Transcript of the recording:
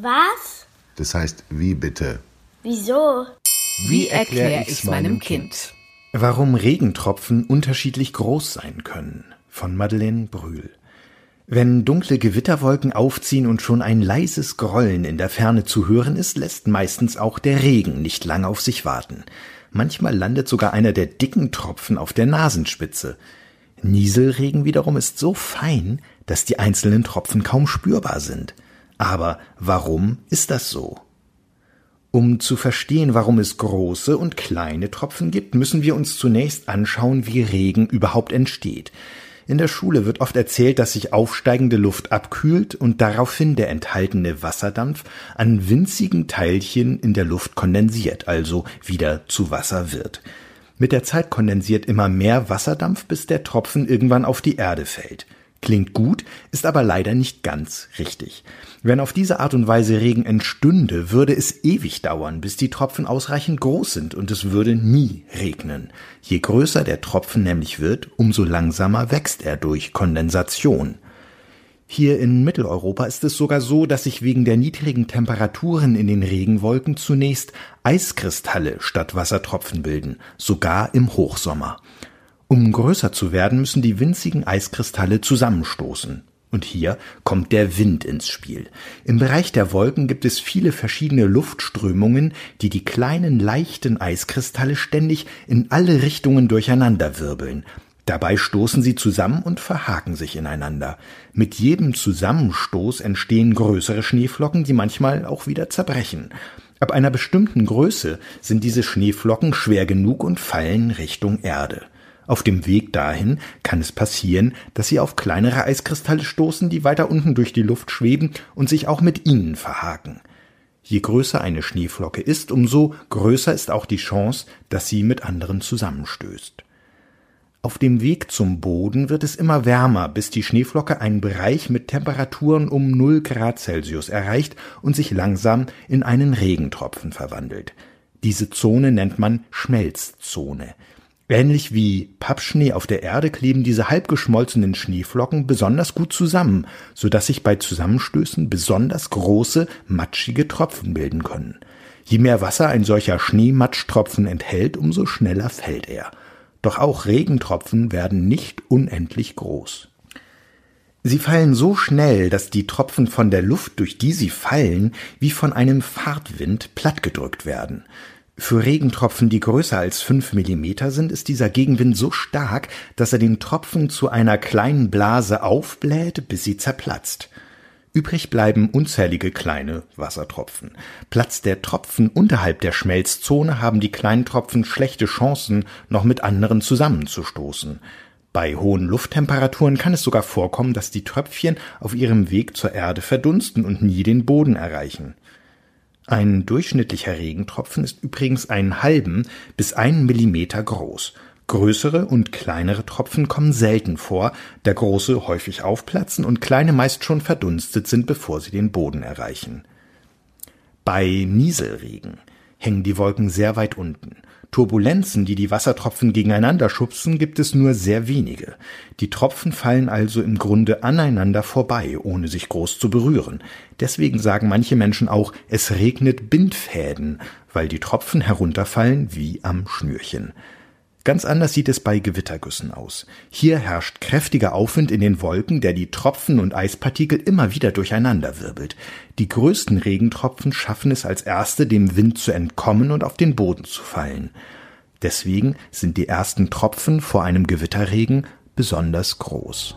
Was? Das heißt, wie bitte? Wieso? Wie erkläre ich meinem Kind? Warum Regentropfen unterschiedlich groß sein können. Von Madeleine Brühl. Wenn dunkle Gewitterwolken aufziehen und schon ein leises Grollen in der Ferne zu hören ist, lässt meistens auch der Regen nicht lange auf sich warten. Manchmal landet sogar einer der dicken Tropfen auf der Nasenspitze. Nieselregen wiederum ist so fein, dass die einzelnen Tropfen kaum spürbar sind. Aber warum ist das so? Um zu verstehen, warum es große und kleine Tropfen gibt, müssen wir uns zunächst anschauen, wie Regen überhaupt entsteht. In der Schule wird oft erzählt, dass sich aufsteigende Luft abkühlt und daraufhin der enthaltene Wasserdampf an winzigen Teilchen in der Luft kondensiert, also wieder zu Wasser wird. Mit der Zeit kondensiert immer mehr Wasserdampf, bis der Tropfen irgendwann auf die Erde fällt. Klingt gut, ist aber leider nicht ganz richtig. Wenn auf diese Art und Weise Regen entstünde, würde es ewig dauern, bis die Tropfen ausreichend groß sind und es würde nie regnen. Je größer der Tropfen nämlich wird, umso langsamer wächst er durch Kondensation. Hier in Mitteleuropa ist es sogar so, dass sich wegen der niedrigen Temperaturen in den Regenwolken zunächst Eiskristalle statt Wassertropfen bilden, sogar im Hochsommer. Um größer zu werden, müssen die winzigen Eiskristalle zusammenstoßen. Und hier kommt der Wind ins Spiel. Im Bereich der Wolken gibt es viele verschiedene Luftströmungen, die die kleinen leichten Eiskristalle ständig in alle Richtungen durcheinanderwirbeln. Dabei stoßen sie zusammen und verhaken sich ineinander. Mit jedem Zusammenstoß entstehen größere Schneeflocken, die manchmal auch wieder zerbrechen. Ab einer bestimmten Größe sind diese Schneeflocken schwer genug und fallen Richtung Erde. Auf dem Weg dahin kann es passieren, dass sie auf kleinere Eiskristalle stoßen, die weiter unten durch die Luft schweben und sich auch mit ihnen verhaken. Je größer eine Schneeflocke ist, umso größer ist auch die Chance, dass sie mit anderen zusammenstößt. Auf dem Weg zum Boden wird es immer wärmer, bis die Schneeflocke einen Bereich mit Temperaturen um 0 Grad Celsius erreicht und sich langsam in einen Regentropfen verwandelt. Diese Zone nennt man Schmelzzone. Ähnlich wie Pappschnee auf der Erde kleben diese halbgeschmolzenen Schneeflocken besonders gut zusammen, so dass sich bei Zusammenstößen besonders große, matschige Tropfen bilden können. Je mehr Wasser ein solcher Schneematsch-Tropfen enthält, umso schneller fällt er. Doch auch Regentropfen werden nicht unendlich groß. Sie fallen so schnell, dass die Tropfen von der Luft, durch die sie fallen, wie von einem Fahrtwind plattgedrückt werden. Für Regentropfen, die größer als fünf Millimeter sind, ist dieser Gegenwind so stark, dass er den Tropfen zu einer kleinen Blase aufbläht, bis sie zerplatzt. Übrig bleiben unzählige kleine Wassertropfen. Platzt der Tropfen unterhalb der Schmelzzone, haben die kleinen Tropfen schlechte Chancen, noch mit anderen zusammenzustoßen. Bei hohen Lufttemperaturen kann es sogar vorkommen, dass die Tröpfchen auf ihrem Weg zur Erde verdunsten und nie den Boden erreichen. Ein durchschnittlicher Regentropfen ist übrigens einen halben bis einen Millimeter groß. Größere und kleinere Tropfen kommen selten vor, da große häufig aufplatzen und kleine meist schon verdunstet sind, bevor sie den Boden erreichen. Bei Nieselregen hängen die Wolken sehr weit unten. Turbulenzen, die die Wassertropfen gegeneinander schubsen, gibt es nur sehr wenige. Die Tropfen fallen also im Grunde aneinander vorbei, ohne sich groß zu berühren. Deswegen sagen manche Menschen auch, es regnet Bindfäden, weil die Tropfen herunterfallen wie am Schnürchen. Ganz anders sieht es bei Gewittergüssen aus. Hier herrscht kräftiger Aufwind in den Wolken, der die Tropfen und Eispartikel immer wieder durcheinander wirbelt. Die größten Regentropfen schaffen es als erste, dem Wind zu entkommen und auf den Boden zu fallen. Deswegen sind die ersten Tropfen vor einem Gewitterregen besonders groß.